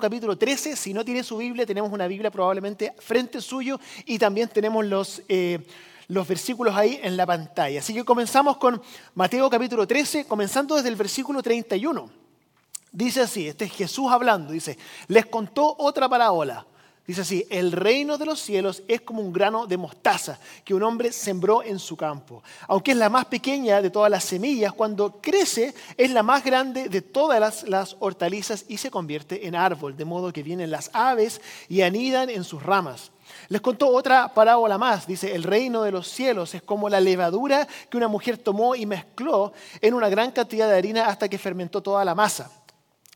Capítulo 13. Si no tiene su Biblia, tenemos una Biblia probablemente frente suyo y también tenemos los, eh, los versículos ahí en la pantalla. Así que comenzamos con Mateo capítulo 13, comenzando desde el versículo 31. Dice así, este es Jesús hablando, dice, les contó otra parábola Dice así, el reino de los cielos es como un grano de mostaza que un hombre sembró en su campo. Aunque es la más pequeña de todas las semillas, cuando crece es la más grande de todas las, hortalizas y se convierte en árbol, de modo que vienen las aves y anidan en sus ramas. Les contó otra parábola más. Dice, el reino de los cielos es como la levadura que una mujer tomó y mezcló en una gran cantidad de harina hasta que fermentó toda la masa.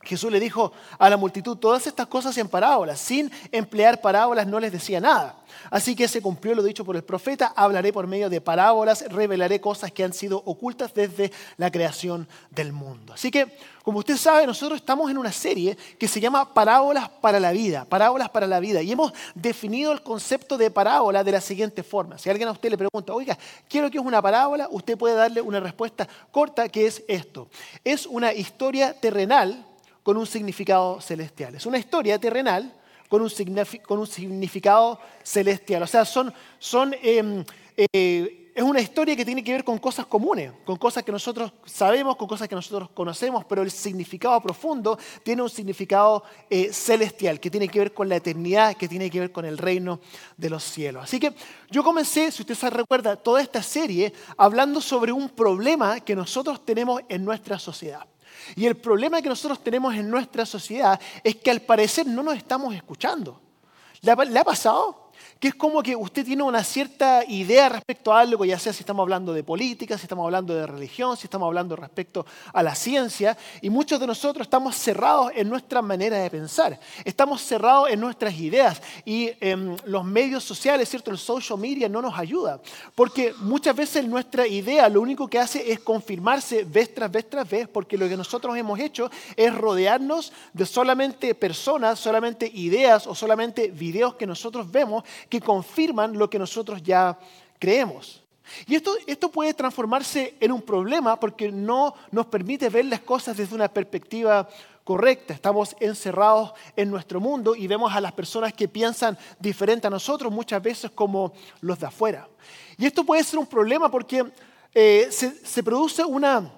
Jesús le dijo a la multitud todas estas cosas en parábolas. Sin emplear parábolas no les decía nada. Así que se cumplió lo dicho por el profeta, hablaré por medio de parábolas, revelaré cosas que han sido ocultas desde la creación del mundo. Así que, como usted sabe, nosotros estamos en una serie que se llama Parábolas para la vida, Parábolas para la vida, y hemos definido el concepto de parábola de la siguiente forma. Si alguien a usted le pregunta, oiga, quiero que es una parábola, usted puede darle una respuesta corta que es esto. Es una historia terrenal con un significado celestial. Es una historia terrenal con un, significado celestial. O sea, son, em, eh, es una historia que tiene que ver con cosas comunes, con cosas que nosotros sabemos, con cosas que nosotros conocemos, pero el significado profundo tiene un significado eh, celestial, que tiene que ver con la eternidad, que tiene que ver con el reino de los cielos. Así que yo comencé, si usted se recuerda, toda esta serie hablando sobre un problema que nosotros tenemos en nuestra sociedad. Y el problema que nosotros tenemos en nuestra sociedad es que al parecer no nos estamos escuchando. ¿Le ha, pasado? Que es como que usted tiene una cierta idea respecto a algo, ya sea si estamos hablando de política, si estamos hablando de religión, si estamos hablando respecto a la ciencia, y muchos de nosotros estamos cerrados en nuestra manera de pensar, estamos cerrados en nuestras ideas, y em, los medios sociales, ¿cierto? El social media no nos ayuda, porque muchas veces nuestra idea lo único que hace es confirmarse vez tras vez tras vez, porque lo que nosotros hemos hecho es rodearnos de solamente personas, solamente ideas o solamente videos que nosotros vemos que confirman lo que nosotros ya creemos. Y esto, esto puede transformarse en un problema porque no nos permite ver las cosas desde una perspectiva correcta. Estamos encerrados en nuestro mundo y vemos a las personas que piensan diferente a nosotros muchas veces como los de afuera. Y esto puede ser un problema porque eh, se, se produce una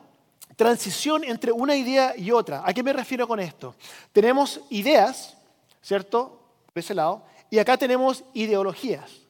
transición entre una idea y otra. ¿A qué me refiero con esto? Tenemos ideas, ¿cierto? De ese lado, y acá tenemos ideologías.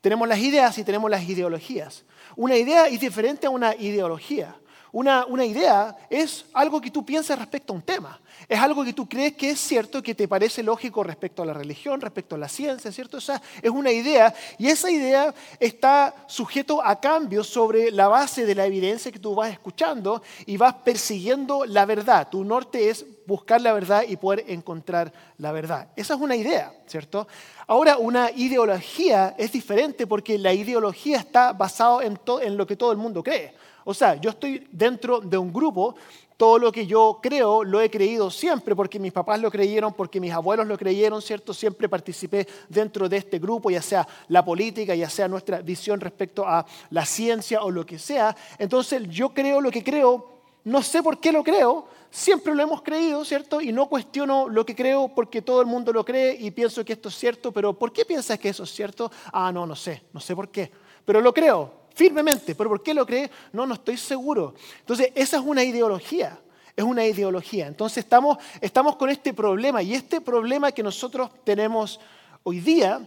Tenemos las ideas y tenemos las ideologías. Una idea es diferente a una ideología. Una, idea es algo que tú piensas respecto a un tema. Es algo que tú crees que es cierto, que te parece lógico respecto a la religión, respecto a la ciencia, ¿cierto? O es una idea y esa idea está sujeto a cambios sobre la base de la evidencia que tú vas escuchando y vas persiguiendo la verdad. Tu norte es buscar la verdad y poder encontrar la verdad. Esa es una idea, ¿cierto? Ahora, una ideología es diferente porque la ideología está basada en, en lo que todo el mundo cree. O sea, yo estoy dentro de un grupo, todo lo que yo creo lo he creído siempre, porque mis papás lo creyeron, porque mis abuelos lo creyeron, ¿cierto? Siempre participé dentro de este grupo, ya sea la política, ya sea nuestra visión respecto a la ciencia o lo que sea. Entonces, yo creo lo que creo, no sé por qué lo creo, siempre lo hemos creído, ¿cierto? Y no cuestiono lo que creo porque todo el mundo lo cree y pienso que esto es cierto, pero ¿por qué piensas que eso es cierto? Ah, no, no sé, no sé por qué, pero lo creo firmemente. ¿Pero por qué lo cree? No, no estoy seguro. Entonces, esa es una ideología. Es una ideología. Entonces, estamos, estamos con este problema. Y este problema que nosotros tenemos hoy día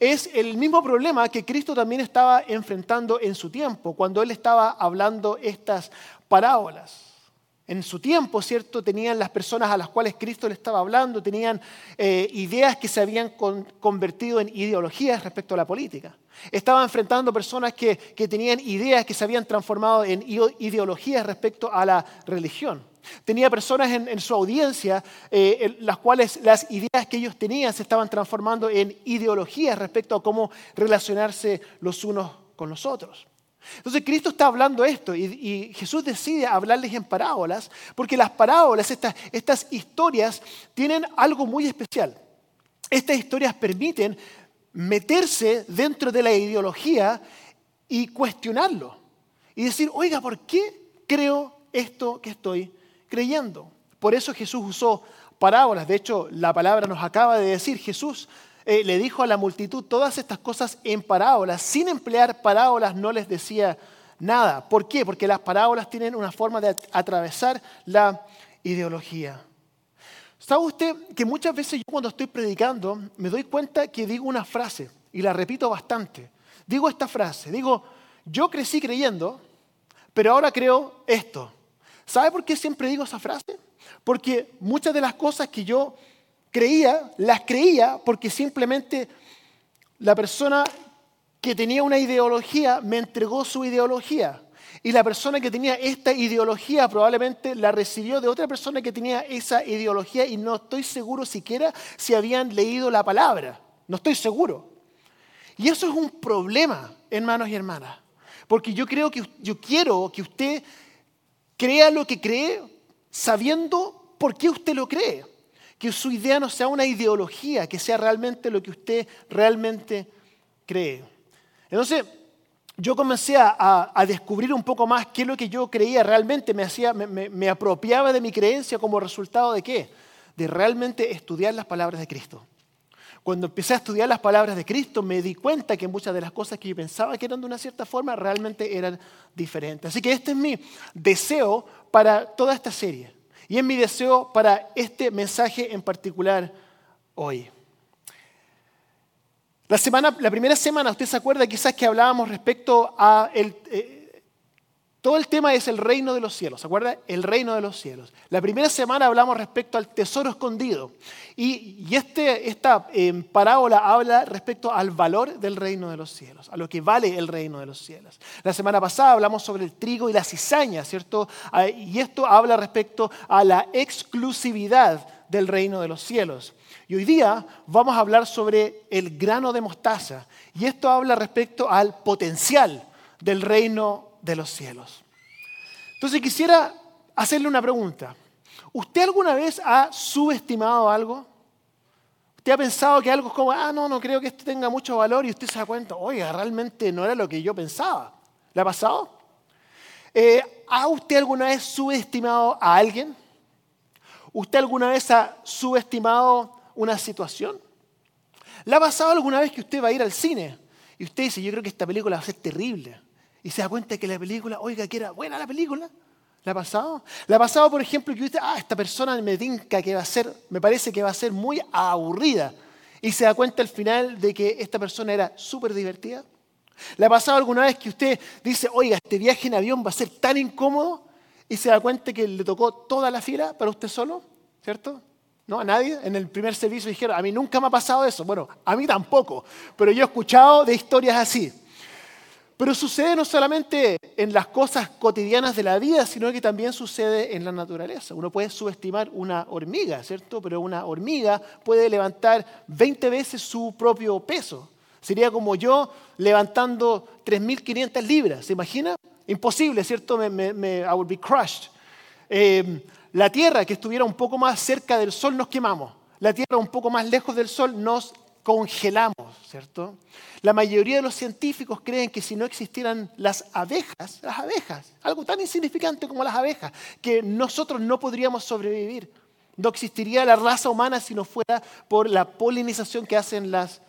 es el mismo problema que Cristo también estaba enfrentando en su tiempo, cuando Él estaba hablando estas parábolas. En su tiempo, ¿cierto? Tenían las personas a las cuales Cristo le estaba hablando, tenían eh, ideas que se habían convertido en ideologías respecto a la política. Estaba enfrentando personas que, tenían ideas que se habían transformado en ideologías respecto a la religión. Tenía personas en, su audiencia eh, las cuales las ideas que ellos tenían se estaban transformando en ideologías respecto a cómo relacionarse los unos con los otros. Entonces Cristo está hablando esto y, Jesús decide hablarles en parábolas porque las parábolas, estas, estas historias, tienen algo muy especial. Estas historias permiten meterse dentro de la ideología y cuestionarlo. Y decir, oiga, ¿por qué creo esto que estoy creyendo? Por eso Jesús usó parábolas. De hecho, la palabra nos acaba de decir, Jesús eh, le dijo a la multitud todas estas cosas en parábolas. Sin emplear parábolas no les decía nada. ¿Por qué? Porque las parábolas tienen una forma de atravesar la ideología. ¿Sabe usted que muchas veces yo cuando estoy predicando me doy cuenta que digo una frase y la repito bastante? Digo esta frase, digo, yo crecí creyendo, pero ahora creo esto. ¿Sabe por qué siempre digo esa frase? Porque muchas de las cosas que yo creía, las creía porque simplemente la persona que tenía una ideología me entregó su ideología. Y la persona que tenía esta ideología probablemente la recibió de otra persona que tenía esa ideología y no estoy seguro siquiera si habían leído la palabra. No estoy seguro. Y eso es un problema, hermanos y hermanas. Porque yo creo que yo quiero que usted crea lo que cree sabiendo por qué usted lo cree. Que su idea no sea una ideología, que sea realmente lo que usted realmente cree. Entonces, yo comencé a, descubrir un poco más qué es lo que yo creía realmente, me, hacía, me, apropiaba de mi creencia como resultado de qué? De realmente estudiar las palabras de Cristo. Cuando empecé a estudiar las palabras de Cristo, me di cuenta que muchas de las cosas que yo pensaba que eran de una cierta forma realmente eran diferentes. Así que este es mi deseo para toda esta serie. Y es mi deseo para este mensaje en particular hoy. La, semana, la primera semana, usted se acuerda quizás que hablábamos respecto a el, eh, todo el tema es el reino de los cielos, ¿se acuerda? El reino de los cielos. La primera semana hablamos respecto al tesoro escondido. Y, este, esta em, parábola habla respecto al valor del reino de los cielos, a lo que vale el reino de los cielos. La semana pasada hablamos sobre el trigo y la cizaña, ¿cierto? Ah, y esto habla respecto a la exclusividad del reino de los cielos. Y hoy día vamos a hablar sobre el grano de mostaza. Y esto habla respecto al potencial del reino de los cielos. Entonces quisiera hacerle una pregunta. ¿Usted alguna vez ha subestimado algo? ¿Usted ha pensado que algo es como, ah, no, no creo que esto tenga mucho valor y usted se da cuenta, oiga, realmente no era lo que yo pensaba? ¿Le ha pasado? Eh, ¿Ha usted alguna vez subestimado a alguien? ¿Usted alguna vez ha subestimado una situación? ¿Le ha pasado alguna vez que usted va a ir al cine y usted dice, yo creo que esta película va a ser terrible? Y se da cuenta que la película, oiga, que era buena la película. ¿Le ha pasado? ¿Le ha pasado, por ejemplo, que usted, ah, esta persona me tinca que va a ser, me parece que va a ser muy aburrida? Y se da cuenta al final de que esta persona era súper divertida. ¿Le ha pasado alguna vez que usted dice, oiga, este viaje en avión va a ser tan incómodo? Y se da cuenta que le tocó toda la fila para usted solo, ¿cierto? ¿No? A nadie. En el primer servicio dijeron, a mí nunca me ha pasado eso. Bueno, a mí tampoco. Pero yo he escuchado de historias así. Pero sucede no solamente en las cosas cotidianas de la vida, sino que también sucede en la naturaleza. Uno puede subestimar una hormiga, ¿cierto? Pero una hormiga puede levantar 20 veces su propio peso. Sería como yo levantando 3.500 libras, ¿se imagina? Imposible, ¿cierto? I would be crushed. Eh, la tierra que estuviera un poco más cerca del sol nos quemamos. La tierra un poco más lejos del sol nos congelamos, ¿cierto? La mayoría de los científicos creen que si no existieran las abejas, las abejas, algo tan insignificante como las abejas, que nosotros no podríamos sobrevivir. No existiría la raza humana si no fuera por la polinización que hacen las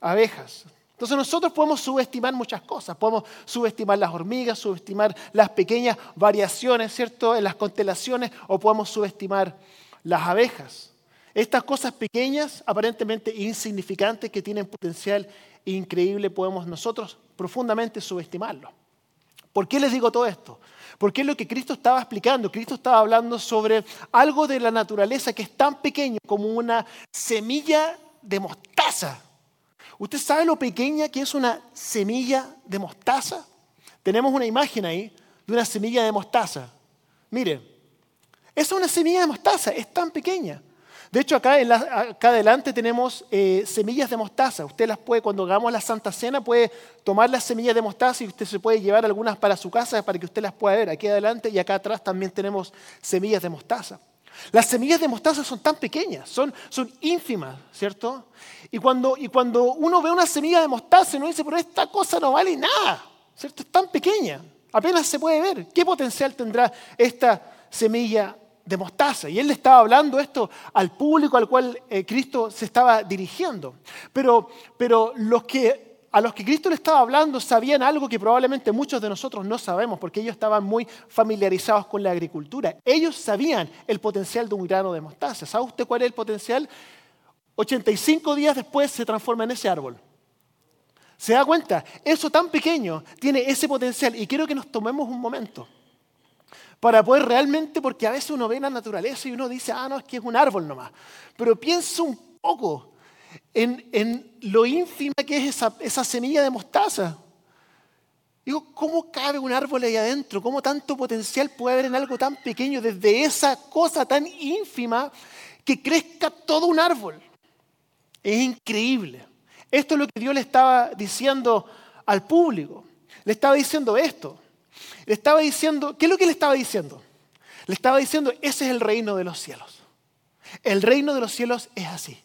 abejas. Entonces nosotros podemos subestimar muchas cosas, podemos subestimar las hormigas, subestimar las pequeñas variaciones, ¿cierto?, en las constelaciones, o podemos subestimar las abejas. Estas cosas pequeñas, aparentemente insignificantes, que tienen potencial increíble, podemos nosotros profundamente subestimarlo. ¿Por qué les digo todo esto? Porque es lo que Cristo estaba explicando. Cristo estaba hablando sobre algo de la naturaleza que es tan pequeño como una semilla de mostaza. ¿Usted sabe lo pequeña que es una semilla de mostaza? Tenemos una imagen ahí de una semilla de mostaza. Mire, es una semilla de mostaza, es tan pequeña. De hecho, acá, acá adelante tenemos eh, semillas de mostaza. Usted las puede, cuando hagamos la Santa Cena, puede tomar las semillas de mostaza y usted se puede llevar algunas para su casa para que usted las pueda ver. Aquí adelante y acá atrás también tenemos semillas de mostaza. Las semillas de mostaza son tan pequeñas, son, ínfimas, ¿cierto? Y cuando, y cuando uno ve una semilla de mostaza, uno dice, pero esta cosa no vale nada, ¿cierto? Es tan pequeña, apenas se puede ver. ¿Qué potencial tendrá esta semilla de mostaza. Y él le estaba hablando esto al público al cual eh, Cristo se estaba dirigiendo. Pero, pero los que, a los que Cristo le estaba hablando sabían algo que probablemente muchos de nosotros no sabemos, porque ellos estaban muy familiarizados con la agricultura. Ellos sabían el potencial de un grano de mostaza. ¿Sabe usted cuál es el potencial? 85 días después se transforma en ese árbol. ¿Se da cuenta? Eso tan pequeño tiene ese potencial y quiero que nos tomemos un momento para poder realmente, porque a veces uno ve la naturaleza y uno dice, ah, no, es que es un árbol nomás. Pero piensa un poco en, lo ínfima que es esa, esa semilla de mostaza. Digo, ¿cómo cabe un árbol ahí adentro? ¿Cómo tanto potencial puede haber en algo tan pequeño, desde esa cosa tan ínfima, que crezca todo un árbol? Es increíble. Esto es lo que Dios le estaba diciendo al público. Le estaba diciendo esto. Le estaba diciendo, ¿qué es lo que le estaba diciendo? Le estaba diciendo, ese es el reino de los cielos. El reino de los cielos es así.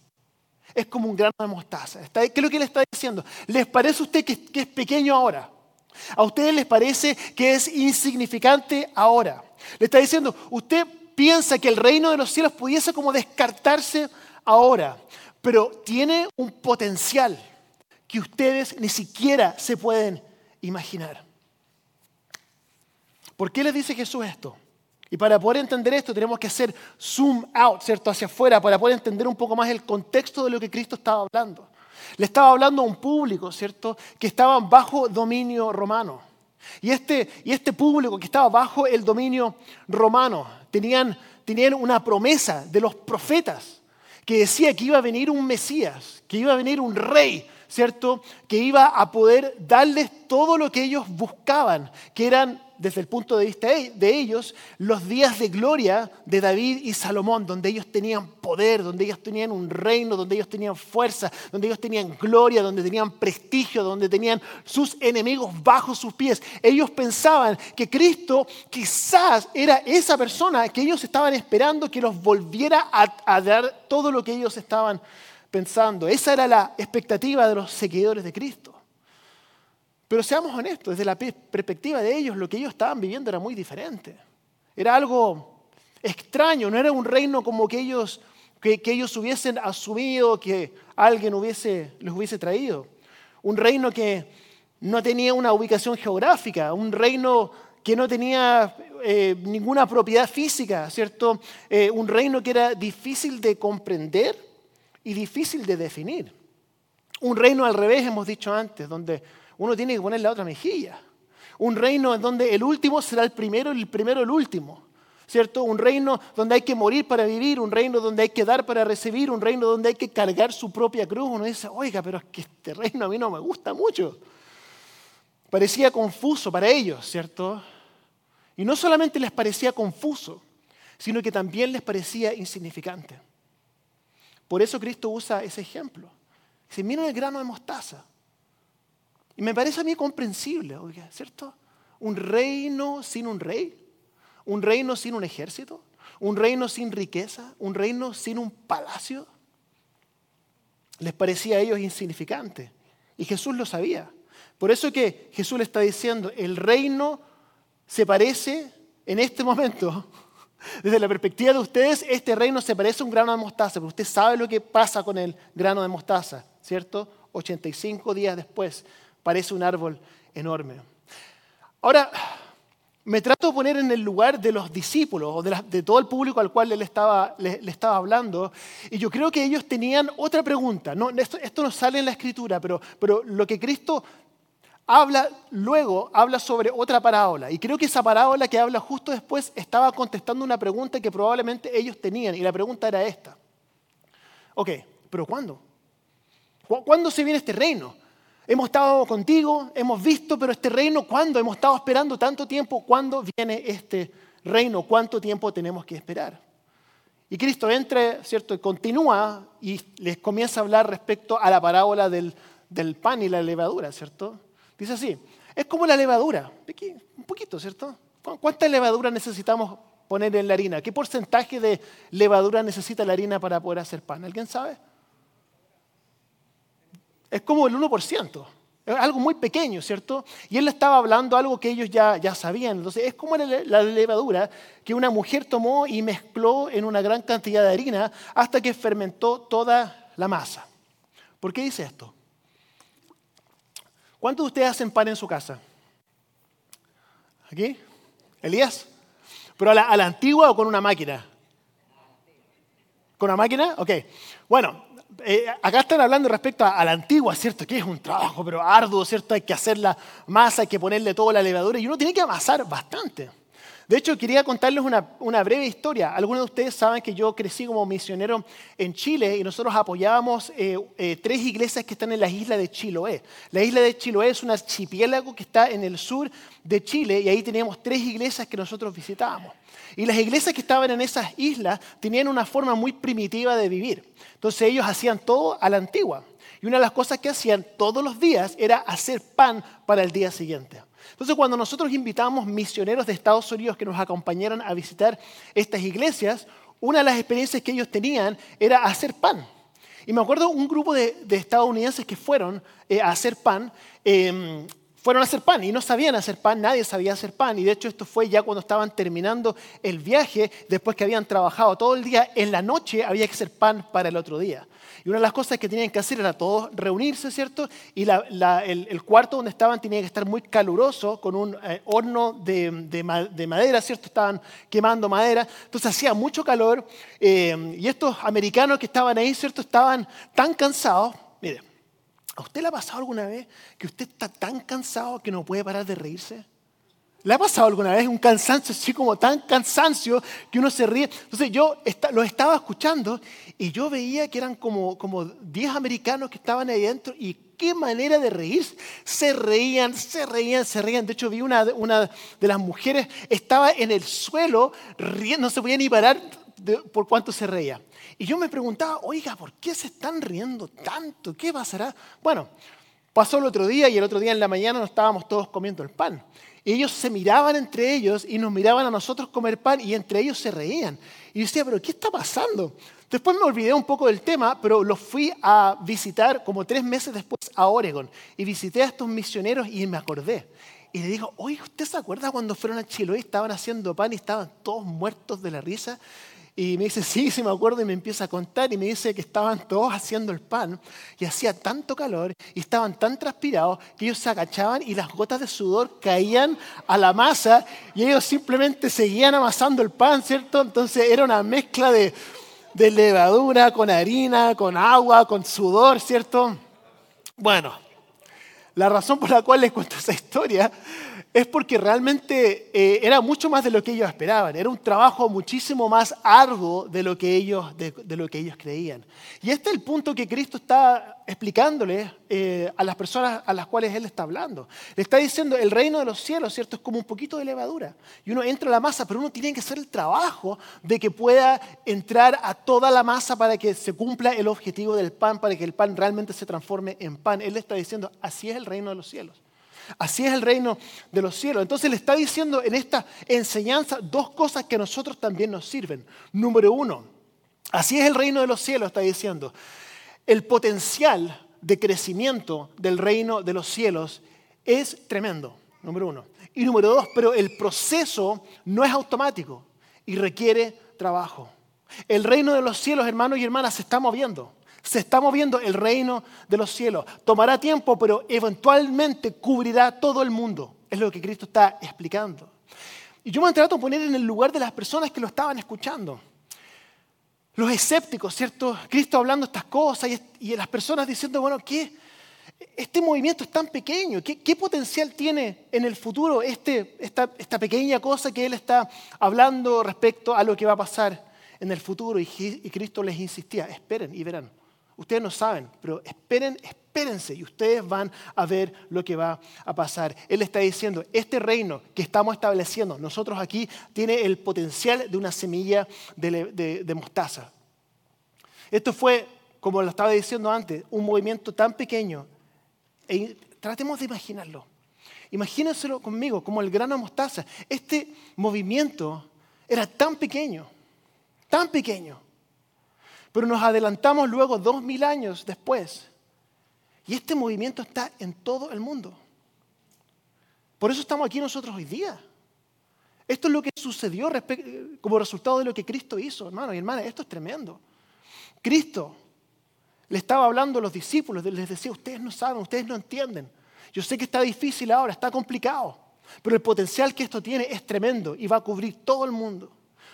Es como un grano de mostaza. ¿Qué es lo que le está diciendo? ¿Les parece a usted que, es pequeño ahora? ¿A ustedes les parece que es insignificante ahora? Le está diciendo, usted piensa que el reino de los cielos pudiese como descartarse ahora, pero tiene un potencial que ustedes ni siquiera se pueden imaginar. ¿Por qué les dice Jesús esto? Y para poder entender esto tenemos que hacer zoom out, ¿cierto? Hacia afuera, para poder entender un poco más el contexto de lo que Cristo estaba hablando. Le estaba hablando a un público, ¿cierto? Que estaba bajo dominio romano. Y este, y este público que estaba bajo el dominio romano tenían, tenían una promesa de los profetas que decía que iba a venir un Mesías, que iba a venir un rey, ¿cierto? Que iba a poder darles todo lo que ellos buscaban, que eran desde el punto de vista de ellos, los días de gloria de David y Salomón, donde ellos tenían poder, donde ellos tenían un reino, donde ellos tenían fuerza, donde ellos tenían gloria, donde tenían prestigio, donde tenían sus enemigos bajo sus pies. Ellos pensaban que Cristo quizás era esa persona que ellos estaban esperando que los volviera a, dar todo lo que ellos estaban pensando. Esa era la expectativa de los seguidores de Cristo. Pero seamos honestos, desde la perspectiva de ellos, lo que ellos estaban viviendo era muy diferente. Era algo extraño, no era un reino como que ellos, que, ellos hubiesen asumido que alguien hubiese, hubiese traído. Un reino que no tenía una ubicación geográfica, un reino que no tenía eh, ninguna propiedad física, ¿cierto? Eh, un reino que era difícil de comprender y difícil de definir. Un reino al revés, hemos dicho antes, donde uno tiene que poner la otra mejilla. Un reino en donde el último será el primero y el primero el último. ¿Cierto? Un reino donde hay que morir para vivir, un reino donde hay que dar para recibir, un reino donde hay que cargar su propia cruz. Uno dice, oiga, pero es que este reino a mí no me gusta mucho. Parecía confuso para ellos, ¿cierto? Y no solamente les parecía confuso, sino que también les parecía insignificante. Por eso Cristo usa ese ejemplo. Dice, miren el grano de mostaza. Y me parece a mí comprensible, ¿cierto? Un reino sin un rey, un reino sin un ejército, un reino sin riqueza, un reino sin un palacio. Les parecía a ellos insignificante. Y Jesús lo sabía. Por eso que Jesús le está diciendo, el reino se parece en este momento, desde la perspectiva de ustedes, este reino se parece a un grano de mostaza, pero usted sabe lo que pasa con el grano de mostaza, ¿cierto? 85 días después parece un árbol enorme. Ahora, me trato de poner en el lugar de los discípulos o de, todo el público al cual le estaba, le, estaba, hablando, y yo creo que ellos tenían otra pregunta. No, esto, esto, no sale en la escritura, pero, pero lo que Cristo habla luego, habla sobre otra parábola, y creo que esa parábola que habla justo después estaba contestando una pregunta que probablemente ellos tenían, y la pregunta era esta. Ok, pero ¿cuándo? ¿Cuándo se viene este reino? Hemos estado contigo, hemos visto, pero este reino, ¿cuándo? Hemos estado esperando tanto tiempo, ¿cuándo viene este reino? ¿Cuánto tiempo tenemos que esperar? Y Cristo entra, ¿cierto? Y continúa y les comienza a hablar respecto a la parábola del, del pan y la levadura, ¿cierto? Dice así, es como la levadura, un poquito, ¿cierto? ¿Cuánta levadura necesitamos poner en la harina? ¿Qué porcentaje de levadura necesita la harina para poder hacer pan? ¿Alguien sabe? es como el 1%. algo muy pequeño, ¿cierto? Y él le estaba hablando algo que ellos ya, ya sabían. Entonces, es como la levadura que una mujer tomó y mezcló en una gran cantidad de harina hasta que fermentó toda la masa. ¿Por qué dice esto? ¿Cuántos de ustedes hacen pan en su casa? ¿Aquí? ¿Elías? ¿Pero a la, a la antigua o con una máquina? ¿Con una máquina? Ok. Bueno, eh, acá están hablando respecto a, la antigua, ¿cierto? Que es un trabajo, pero arduo, ¿cierto? Hay que hacer la masa, hay que ponerle toda la levadura y uno tiene que amasar bastante. De hecho, quería contarles una, breve historia. Algunos de ustedes saben que yo crecí como misionero en Chile y nosotros apoyábamos eh, eh, tres iglesias que están en la isla de Chiloé. La isla de Chiloé es un archipiélago que está en el sur de Chile y ahí teníamos tres iglesias que nosotros visitábamos. Y las iglesias que estaban en esas islas tenían una forma muy primitiva de vivir. Entonces ellos hacían todo a la antigua. Y una de las cosas que hacían todos los días era hacer pan para el día siguiente. Entonces cuando nosotros invitamos misioneros de Estados Unidos que nos acompañaran a visitar estas iglesias, una de las experiencias que ellos tenían era hacer pan. Y me acuerdo un grupo de, estadounidenses que fueron eh, a hacer pan. Em, fueron a hacer pan y no sabían hacer pan, nadie sabía hacer pan. Y de hecho esto fue ya cuando estaban terminando el viaje, después que habían trabajado todo el día, en la noche había que hacer pan para el otro día. Y una de las cosas que tenían que hacer era todos reunirse, ¿cierto? Y el, cuarto donde estaban tenía que estar muy caluroso, con un eh, horno de, madera, ¿cierto? Estaban quemando madera. Entonces hacía mucho calor. Eh, y estos americanos que estaban ahí, ¿cierto? Estaban tan cansados. Mire, ¿A usted le ha pasado alguna vez que usted está tan cansado que no puede parar de reírse? ¿Le ha pasado alguna vez un cansancio así como tan cansancio que uno se ríe? Entonces yo lo estaba escuchando y yo veía que eran como, como 10 americanos que estaban ahí dentro y qué manera de reír. Se reían, se reían, se reían. De hecho vi una, una de las mujeres, estaba en el suelo, riendo, no se podía ni parar por cuánto se reía. Y yo me preguntaba, oiga, ¿por qué se están riendo tanto? ¿Qué pasará? Bueno, pasó el otro día y el otro día en la mañana nos estábamos todos comiendo el pan. Y ellos se miraban entre ellos y nos miraban a nosotros comer pan y entre ellos se reían. Y yo decía, pero ¿qué está pasando? Después me olvidé un poco del tema, pero los fui a visitar como tres meses después a Oregon. Y visité a estos misioneros y me acordé. Y le digo, oye, ¿usted se acuerda cuando fueron a Chiloé y estaban haciendo pan y estaban todos muertos de la risa? Y me dice, sí, sí me acuerdo, y me empieza a contar y me dice que estaban todos haciendo el pan y hacía tanto calor y estaban tan transpirados que ellos se agachaban y las gotas de sudor caían a la masa y ellos simplemente seguían amasando el pan, ¿cierto? Entonces era una mezcla de, de levadura con harina, con agua, con sudor, ¿cierto? Bueno, la razón por la cual les cuento esa historia es porque realmente eh, era mucho más de lo que ellos esperaban, era un trabajo muchísimo más arduo de lo que ellos, de, lo que ellos creían. Y este es el punto que Cristo está explicándole eh, a las personas a las cuales Él está hablando. Le está diciendo, el reino de los cielos, ¿cierto? Es como un poquito de levadura. Y uno entra a la masa, pero uno tiene que hacer el trabajo de que pueda entrar a toda la masa para que se cumpla el objetivo del pan, para que el pan realmente se transforme en pan. Él le está diciendo, así es el reino de los cielos. Así es el reino de los cielos. Entonces le está diciendo en esta enseñanza dos cosas que a nosotros también nos sirven. Número uno, así es el reino de los cielos, está diciendo. El potencial de crecimiento del reino de los cielos es tremendo, número uno. Y número dos, pero el proceso no es automático y requiere trabajo. El reino de los cielos, hermanos y hermanas, se está moviendo. Se está moviendo el reino de los cielos. Tomará tiempo, pero eventualmente cubrirá todo el mundo. Es lo que Cristo está explicando. Y yo me trato de poner en el lugar de las personas que lo estaban escuchando. Los escépticos, ¿cierto? Cristo hablando estas cosas y, las personas diciendo, bueno, ¿qué? Este movimiento es tan pequeño, ¿qué, potencial tiene en el futuro este, esta, esta pequeña cosa que Él está hablando respecto a lo que va a pasar en el futuro? y Cristo les insistía, esperen y verán. Ustedes no saben, pero esperen, espérense y ustedes van a ver lo que va a pasar. Él está diciendo, este reino que estamos estableciendo nosotros aquí tiene el potencial de una semilla de, mostaza. Esto fue, como lo estaba diciendo antes, un movimiento tan pequeño. E tratemos de imaginarlo. Imagínenselo conmigo, como el grano de mostaza. Este movimiento era tan pequeño, tan pequeño pero nos adelantamos luego dos mil años después. Y este movimiento está en todo el mundo. Por eso estamos aquí nosotros hoy día. Esto es lo que sucedió como resultado de lo que Cristo hizo, hermano y hermanas. Esto es tremendo. Cristo le estaba hablando a los discípulos, les decía, ustedes no saben, ustedes no entienden. Yo sé que está difícil ahora, está complicado, pero el potencial que esto tiene es tremendo y va a cubrir todo el mundo.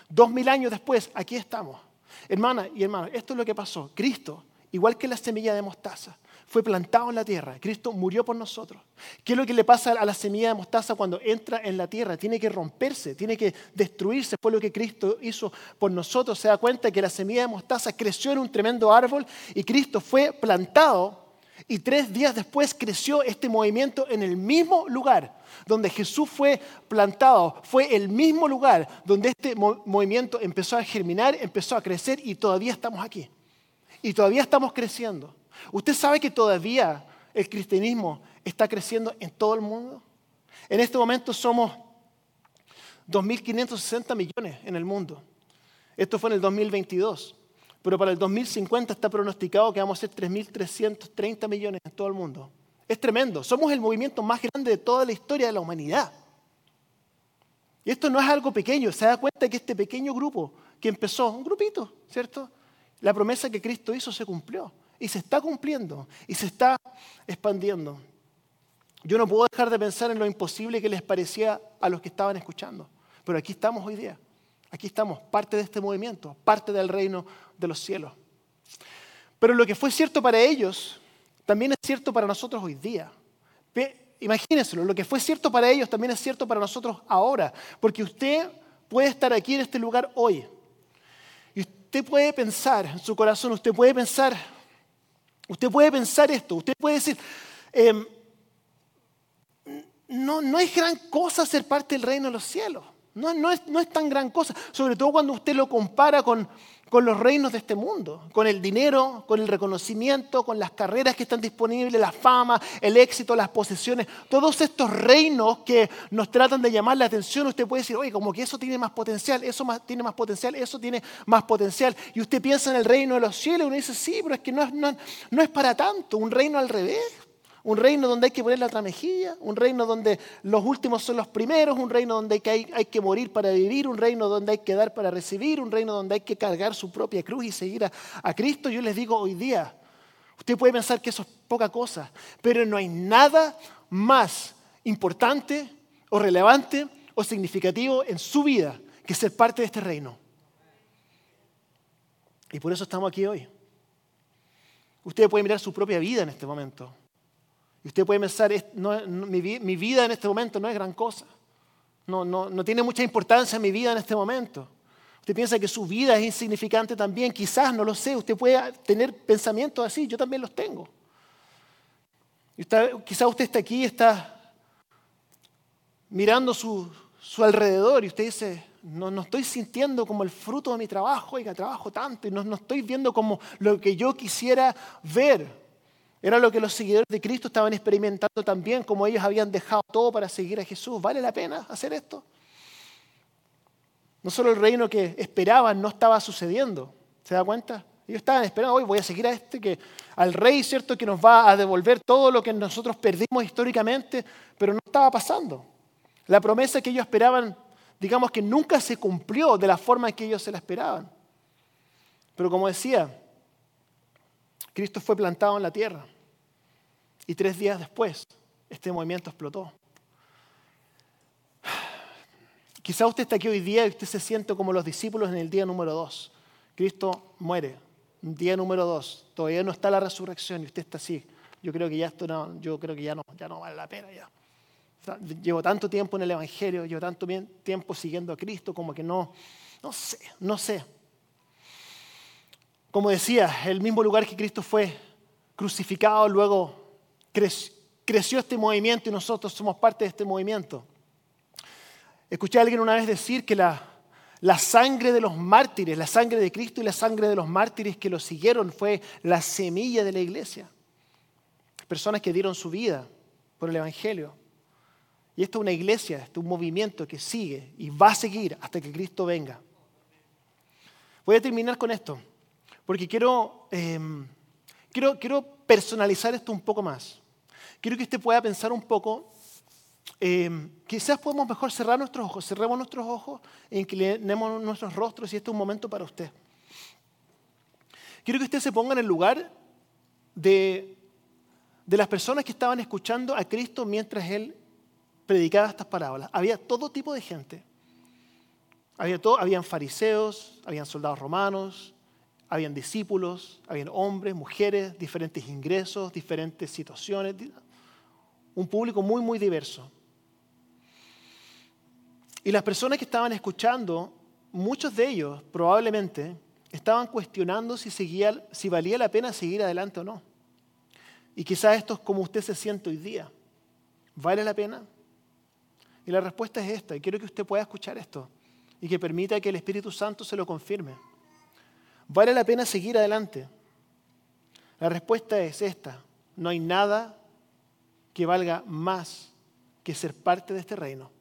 Dos mil años después, aquí estamos. Hermana y hermanos, esto es lo que pasó. Cristo, igual que la semilla de mostaza, fue plantado en la tierra. Cristo murió por nosotros. ¿Qué es lo que le pasa a la semilla de mostaza cuando entra en la tierra? Tiene que romperse, tiene que destruirse. Fue lo que Cristo hizo por nosotros. Se da cuenta que la semilla de mostaza creció en un tremendo árbol y Cristo fue plantado y tres días después creció este movimiento en el mismo lugar donde Jesús fue plantado. Fue el mismo lugar donde este movimiento empezó a germinar, empezó a crecer y todavía estamos aquí. Y todavía estamos creciendo. ¿Usted sabe que todavía el cristianismo está creciendo en todo el mundo? En este momento somos 2.560 millones en el mundo. Esto fue en el 2022. Pero para el 2050 está pronosticado que vamos a ser 3.330 millones en todo el mundo. Es tremendo. Somos el movimiento más grande de toda la historia de la humanidad. Y esto no es algo pequeño. Se da cuenta que este pequeño grupo que empezó, un grupito, ¿cierto? La promesa que Cristo hizo se cumplió y se está cumpliendo y se está expandiendo. Yo no puedo dejar de pensar en lo imposible que les parecía a los que estaban escuchando, pero aquí estamos hoy día. Aquí estamos, parte de este movimiento, parte del reino de los cielos. Pero lo que fue cierto para ellos también es cierto para nosotros hoy día. Imagínenselo, lo que fue cierto para ellos también es cierto para nosotros ahora, porque usted puede estar aquí en este lugar hoy. Y usted puede pensar en su corazón, usted puede pensar, Usted puede pensar esto, usted puede decir, em, no, no es gran cosa ser parte del reino de los cielos. No, no, es, no es tan gran cosa, sobre todo cuando usted lo compara con, con los reinos de este mundo, con el dinero, con el reconocimiento, con las carreras que están disponibles, la fama, el éxito, las posesiones, todos estos reinos que nos tratan de llamar la atención, usted puede decir, oye, como que eso tiene más potencial, eso más, tiene más potencial, eso tiene más potencial. Y usted piensa en el reino de los cielos y uno dice, sí, pero es que no no, no es para tanto, un reino al revés. Un reino donde hay que poner la otra mejilla, un reino donde los últimos son los primeros, un reino donde hay, que morir para vivir, un reino donde hay que dar para recibir, un reino donde hay que cargar su propia cruz y seguir a, Cristo. Yo les digo hoy día, usted puede pensar que eso es poca cosa, pero no hay nada más importante o relevante o significativo en su vida que ser parte de este reino. Y por eso estamos aquí hoy. Usted puede mirar su propia vida en este momento. Y usted puede pensar, mi, vida en este momento no es gran cosa. No, no, tiene mucha importancia mi vida en este momento. Usted piensa que su vida es insignificante también, quizás, no lo sé, usted puede tener pensamientos así, yo también los tengo. Y quizás usted está aquí y está mirando su, alrededor y usted dice, no, no, estoy sintiendo como el fruto de mi trabajo, oiga, trabajo tanto y no, no estoy viendo como lo que yo quisiera ver. Era lo que los seguidores de Cristo estaban experimentando también, como ellos habían dejado todo para seguir a Jesús. ¿Vale la pena hacer esto? No solo el reino que esperaban no estaba sucediendo. ¿Se da cuenta? Ellos estaban esperando, hoy voy a seguir a este, que, al rey, ¿cierto? Que nos va a devolver todo lo que nosotros perdimos históricamente, pero no estaba pasando. La promesa que ellos esperaban, digamos que nunca se cumplió de la forma en que ellos se la esperaban. Pero como decía, Cristo fue plantado en la tierra y tres días después este movimiento explotó. Quizá usted está aquí hoy día y usted se siente como los discípulos en el día número dos. Cristo muere, día número dos. Todavía no está la resurrección y usted está así. Yo creo que ya esto no, yo creo que ya no, ya no vale la pena ya. llevo tanto tiempo en el Evangelio, llevo tanto tiempo siguiendo a Cristo, como que no, no sé, no sé. Como decía, el mismo lugar que Cristo fue crucificado, luego creció este movimiento y nosotros somos parte de este movimiento. Escuché a alguien una vez decir que la, sangre de los mártires, la sangre de Cristo y la sangre de los mártires que lo siguieron fue la semilla de la iglesia. Personas que dieron su vida por el Evangelio. Y esto es una iglesia, esto es un movimiento que sigue y va a seguir hasta que Cristo venga. Voy a terminar con esto. Porque quiero, em, quiero, quiero personalizar esto un poco más. Quiero que usted pueda pensar un poco, eh, quizás podemos mejor cerrar nuestros ojos, cerremos nuestros ojos e inclinemos nuestros rostros y este es un momento para usted. Quiero que usted se ponga en el lugar de, de las personas que estaban escuchando a Cristo mientras Él predicaba estas parábolas. Había todo tipo de gente. Había todo, habían fariseos, habían soldados romanos, habían discípulos, habían hombres, mujeres, diferentes ingresos, diferentes situaciones, un público muy, muy diverso. Y las personas que estaban escuchando, muchos de ellos probablemente estaban cuestionando si, seguía, si valía la pena seguir adelante o no. Y quizás esto es como usted se siente hoy día. ¿Vale la pena? Y la respuesta es esta, y quiero que usted pueda escuchar esto y que permita que el Espíritu Santo se lo confirme. ¿Vale la pena seguir adelante? La respuesta es esta. No hay nada que valga más que ser parte de este reino.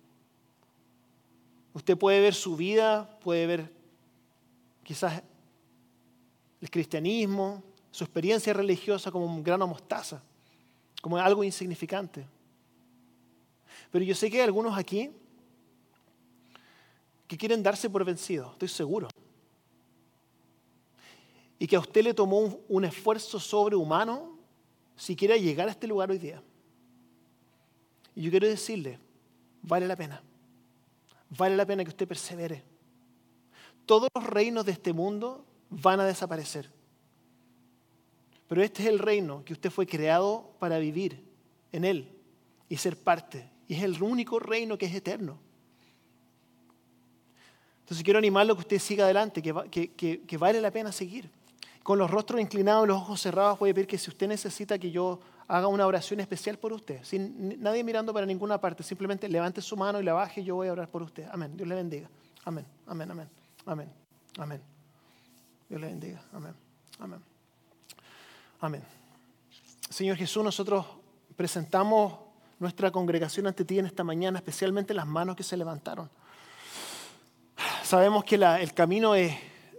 Usted puede ver su vida, puede ver quizás el cristianismo, su experiencia religiosa como un grano mostaza, como algo insignificante. Pero yo sé que hay algunos aquí que quieren darse por vencidos, estoy seguro. Y que a usted le tomó un, esfuerzo sobrehumano si quiere llegar a este lugar hoy día. Y yo quiero decirle, vale la pena. Vale la pena que usted persevere. Todos los reinos de este mundo van a desaparecer. Pero este es el reino que usted fue creado para vivir en él y ser parte. Y es el único reino que es eterno. Entonces quiero animarlo a que usted siga adelante, que, vale la pena seguir. Con los rostros inclinados los ojos cerrados voy a pedir que si usted necesita que yo haga una oración especial por usted, sin nadie mirando para ninguna parte, simplemente levante su mano y la baje y yo voy a orar por usted. Amén. Dios le bendiga. Amén. Amén. Amén. Amén. Amén. Dios le bendiga. Amén. Amén. Amén. Señor Jesús, nosotros presentamos nuestra congregación ante ti en esta mañana, especialmente las manos que se levantaron. Sabemos que el camino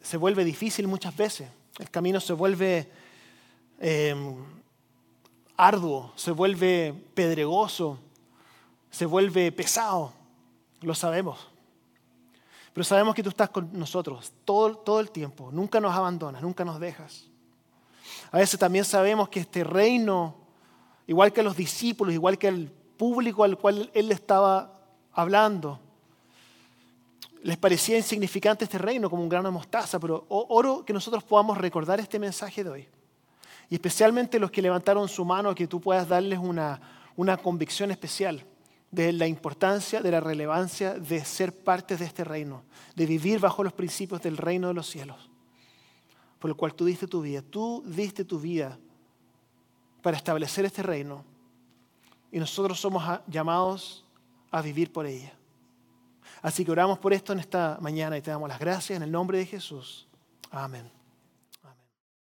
se vuelve difícil muchas veces. El camino se vuelve em, arduo, se vuelve pedregoso, se vuelve pesado. Lo sabemos. Pero sabemos que tú estás con nosotros todo, todo el tiempo. Nunca nos abandonas, nunca nos dejas. A veces también sabemos que este reino, igual que los discípulos, igual que el público al cual Él estaba hablando, les parecía insignificante este reino como un grano de mostaza, pero oro que nosotros podamos recordar este mensaje de hoy. Y especialmente los que levantaron su mano, que tú puedas darles una, una convicción especial de la importancia, de la relevancia de ser parte de este reino, de vivir bajo los principios del reino de los cielos, por el cual tú diste tu vida. Tú diste tu vida para establecer este reino y nosotros somos llamados a vivir por ella. Así que oramos por esto en esta mañana y te damos las gracias en el nombre de Jesús. Amén.